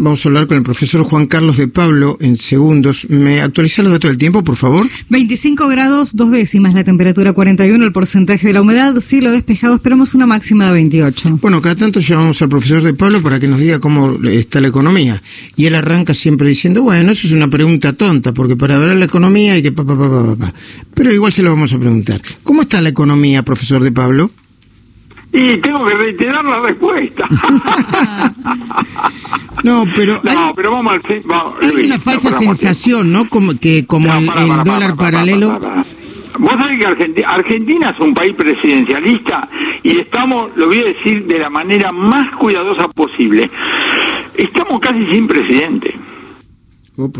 Vamos a hablar con el profesor Juan Carlos de Pablo en segundos. ¿Me actualiza los datos del tiempo, por favor? 25 grados, dos décimas, la temperatura 41, el porcentaje de la humedad, cielo despejado, esperamos una máxima de 28. Bueno, cada tanto llamamos al profesor de Pablo para que nos diga cómo está la economía. Y él arranca siempre diciendo, bueno, eso es una pregunta tonta, porque para ver la economía hay que pa, pa, pa, pa, pa. Pero igual se lo vamos a preguntar. ¿Cómo está la economía, profesor de Pablo? Y tengo que reiterar la respuesta. no, pero hay, no, pero vamos al vamos, hay una falsa sensación, ¿no? Como que como el, el para, dólar para, paralelo. Vos sabés que Argentina, Argentina es un país presidencialista y estamos, lo voy a decir de la manera más cuidadosa posible, estamos casi sin presidente.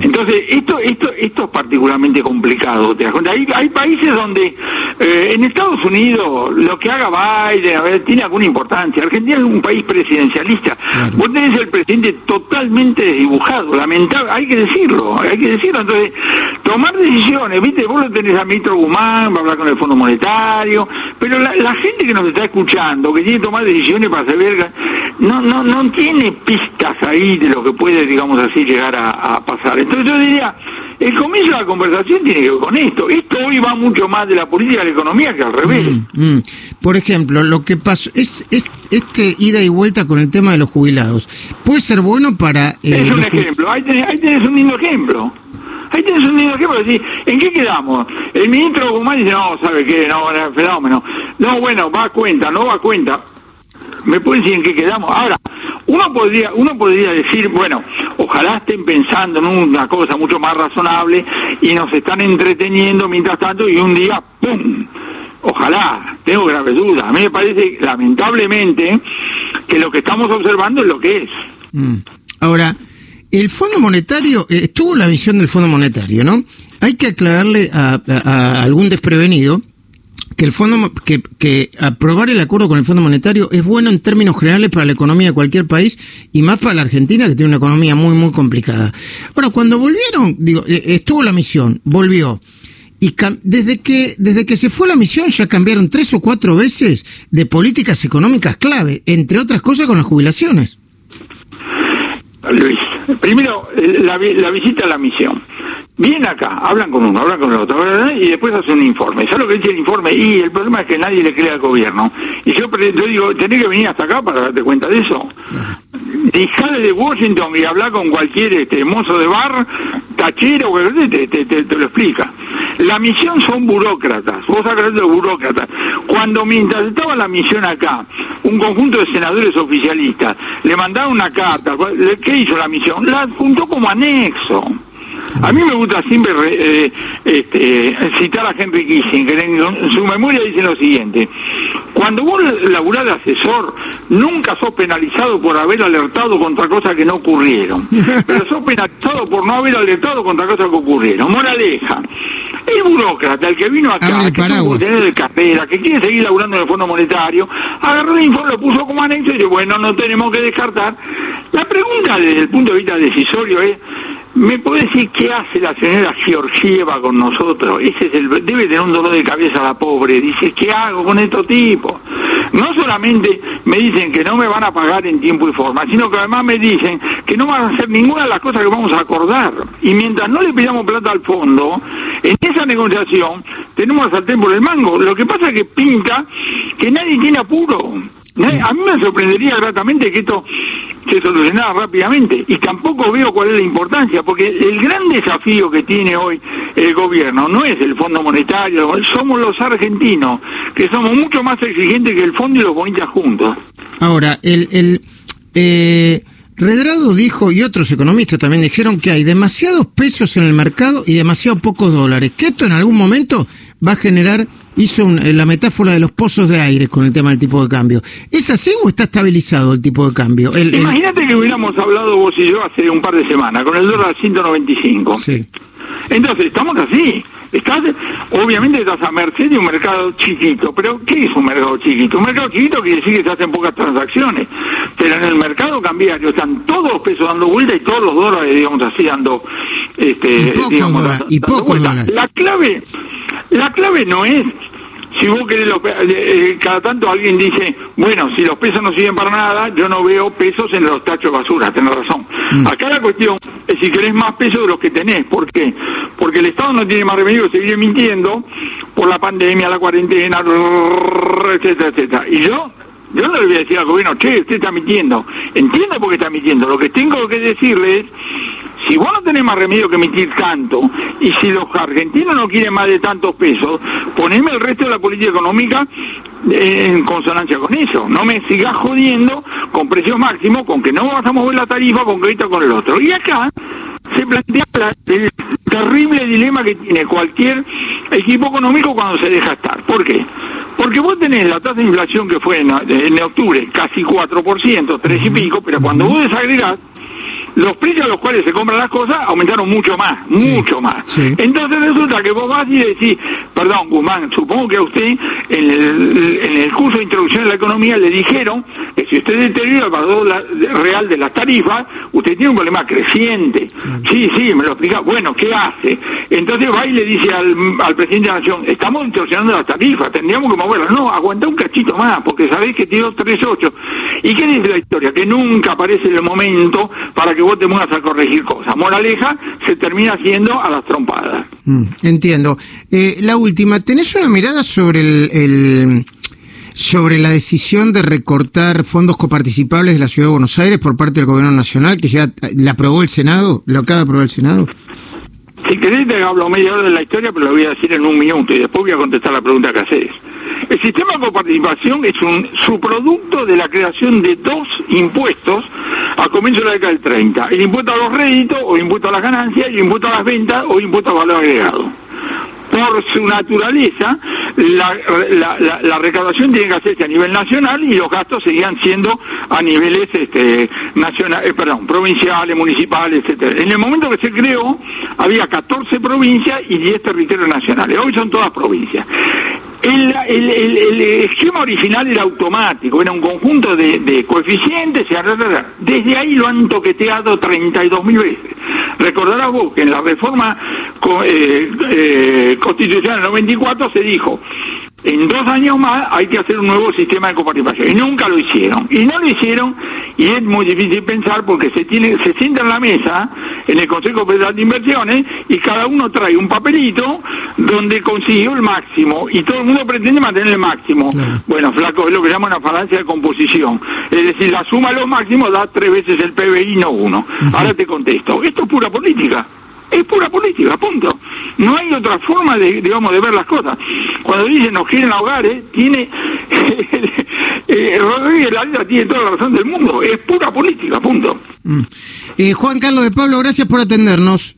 Entonces, esto, esto, esto es particularmente complicado. ¿te das cuenta? Hay, hay países donde eh, en Estados Unidos lo que haga Biden a ver, tiene alguna importancia. Argentina es un país presidencialista. Vos tenés el presidente totalmente desdibujado, lamentable, hay que decirlo, hay que decirlo. Entonces, tomar decisiones, viste, vos lo tenés a Ministro Guzmán, va a hablar con el Fondo Monetario, pero la, la gente que nos está escuchando, que tiene que tomar decisiones para saber, no, no, no tiene pistas ahí de lo que puede, digamos así, llegar a, a pasar. Entonces yo diría, el comienzo de la conversación tiene que ver con esto. Esto hoy va mucho más de la política de la economía que al revés. Mm, mm. Por ejemplo, lo que pasó es, es este ida y vuelta con el tema de los jubilados. ¿Puede ser bueno para... Eh, es un ejemplo, ahí tenés, ahí tenés un lindo ejemplo. Ahí tenés un lindo ejemplo. Decir, ¿En qué quedamos? El ministro Guzmán dice, no, ¿sabe qué? No, era fenómeno. No, bueno, va a cuenta, no va a cuenta. ¿Me pueden decir en qué quedamos? Ahora, uno podría, uno podría decir, bueno, ojalá estén pensando en una cosa mucho más razonable y nos están entreteniendo mientras tanto y un día, ¡pum! Ojalá, tengo graves dudas. A mí me parece, lamentablemente, que lo que estamos observando es lo que es. Mm. Ahora, el Fondo Monetario, eh, estuvo la visión del Fondo Monetario, ¿no? Hay que aclararle a algún desprevenido que el fondo que, que aprobar el acuerdo con el Fondo Monetario es bueno en términos generales para la economía de cualquier país y más para la Argentina que tiene una economía muy muy complicada. Ahora, cuando volvieron, digo, eh, estuvo la misión, volvió. Y desde que, desde que se fue la misión ya cambiaron tres o cuatro veces de políticas económicas clave, entre otras cosas con las jubilaciones. Luis, primero la, la visita a la misión. Vienen acá, hablan con uno, hablan con el otro, y después hacen un informe. ¿Sabes lo que dice el informe? Y el problema es que nadie le cree al gobierno. Y yo, yo digo, tenés que venir hasta acá para darte cuenta de eso. Claro. de Washington y hablar con cualquier este, mozo de bar, tachero, te, te, te, te, lo explica. La misión son burócratas, vos hablas de burócratas. Cuando mientras estaba la misión acá, un conjunto de senadores oficialistas le mandaron una carta, ¿qué hizo la misión? La juntó como anexo. A mí me gusta siempre eh, este, citar a Henry Kissinger. En su memoria dice lo siguiente. Cuando vos laburás de asesor, nunca sos penalizado por haber alertado contra cosas que no ocurrieron. Pero sos penalizado por no haber alertado contra cosas que ocurrieron. Moraleja. El burócrata, el que vino acá, que tuvo tener de carrera, que quiere seguir laburando en el Fondo Monetario, agarró el informe, lo puso como anexo y dice, bueno, no tenemos que descartar. La pregunta desde el punto de vista decisorio es, ¿Me puede decir qué hace la señora Georgieva con nosotros? Ese es el, debe tener un dolor de cabeza la pobre. Dice, ¿qué hago con estos tipos? No solamente me dicen que no me van a pagar en tiempo y forma, sino que además me dicen que no van a hacer ninguna de las cosas que vamos a acordar. Y mientras no le pidamos plata al fondo, en esa negociación tenemos a sartén por el mango. Lo que pasa es que pinta que nadie tiene apuro. A mí me sorprendería gratamente que esto se solucionara rápidamente y tampoco veo cuál es la importancia, porque el gran desafío que tiene hoy el gobierno no es el Fondo Monetario, somos los argentinos, que somos mucho más exigentes que el Fondo y los bonitas juntos. Ahora, el... el eh Redrado dijo, y otros economistas también dijeron, que hay demasiados pesos en el mercado y demasiado pocos dólares, que esto en algún momento va a generar, hizo eh, la metáfora de los pozos de aire con el tema del tipo de cambio. ¿Es así o está estabilizado el tipo de cambio? Imagínate que hubiéramos hablado vos y yo hace un par de semanas, con el dólar 195. Sí. Entonces, estamos así. Estás, obviamente estás a merced de un mercado chiquito, pero ¿qué es un mercado chiquito? Un mercado chiquito quiere decir que se hacen pocas transacciones, pero en el mercado cambiario están todos los pesos dando vuelta y todos los dólares, digamos así, dando, este, y digamos, La clave, la clave no es si vos querés, los, eh, cada tanto alguien dice, bueno, si los pesos no sirven para nada, yo no veo pesos en los tachos de basura, tenés razón. Mm. Acá la cuestión es si querés más pesos de los que tenés, ¿por qué? Porque el Estado no tiene más remedio que seguir mintiendo por la pandemia, la cuarentena, etcétera, etcétera. Y yo yo no le voy a decir al gobierno, che, usted está mintiendo. Entiendo por qué está mintiendo. Lo que tengo que decirle es, si vos no tenés más remedio que emitir tanto, y si los argentinos no quieren más de tantos pesos, poneme el resto de la política económica en consonancia con eso. No me sigas jodiendo con precios máximos, con que no vas a mover la tarifa con crédito con el otro. Y acá se plantea el terrible dilema que tiene cualquier equipo económico cuando se deja estar. ¿Por qué? Porque vos tenés la tasa de inflación que fue en, en octubre casi 4%, 3 y pico, pero cuando vos desagregás, los precios a los cuales se compran las cosas aumentaron mucho más, mucho más. Entonces resulta que vos vas y decís, perdón, Guzmán, supongo que a usted en el, en el curso de introducción de la economía le dijeron que si usted deteriora el valor real de las tarifas, usted tiene un problema creciente. Sí, sí, me lo explica. Bueno, ¿qué hace? Entonces va y le dice al, al presidente de la Nación, estamos distorsionando las tarifas, tendríamos que moverlas. No, aguanta un cachito más, porque sabéis que tiró 3.8. ¿Y qué dice la historia? Que nunca aparece el momento para que vos te muevas a corregir cosas. Moraleja se termina haciendo a las trompadas. Mm, entiendo. Eh, la última, ¿tenés una mirada sobre el, sobre la decisión de recortar fondos coparticipables de la Ciudad de Buenos Aires por parte del Gobierno Nacional, que ya la aprobó el Senado? ¿Lo acaba de aprobar el Senado? Si querés te hablo media hora de la historia, pero lo voy a decir en un minuto y después voy a contestar la pregunta que haces. El sistema de coparticipación es un subproducto de la creación de dos impuestos a comienzo de la década del 30. El impuesto a los réditos o impuesto a las ganancias y el impuesto a las ventas o impuesto a valor agregado por su naturaleza, la, recaudación tiene que hacerse a nivel nacional y los gastos seguían siendo a niveles este, nacional, eh, perdón, provinciales, municipales, etcétera. En el momento que se creó, había 14 provincias y 10 territorios nacionales. Hoy son todas provincias. El, esquema original era automático, era un conjunto de, coeficientes, desde ahí lo han toqueteado 32 mil veces. Recordarás vos que en la reforma eh, eh, constitucional 94 se dijo, en dos años más hay que hacer un nuevo sistema de coparticipación. Y nunca lo hicieron. Y no lo hicieron, y es muy difícil pensar porque se tiene, se sienta en la mesa, en el Consejo Federal de Inversiones, y cada uno trae un papelito donde consiguió el máximo, y todo el mundo pretende mantener el máximo. Bueno, flaco, es lo que llama una falancia de composición. Es decir, la suma de los máximos da tres veces el PBI, no uno. Ahora te contesto. Esto es pura política. Es pura política, punto. No hay otra forma de, digamos, de ver las cosas. Cuando dicen nos quieren ahogar, ¿eh? tiene eh, Rodríguez Larita tiene toda la razón del mundo. Es pura política, punto. Mm. Eh, Juan Carlos de Pablo, gracias por atendernos.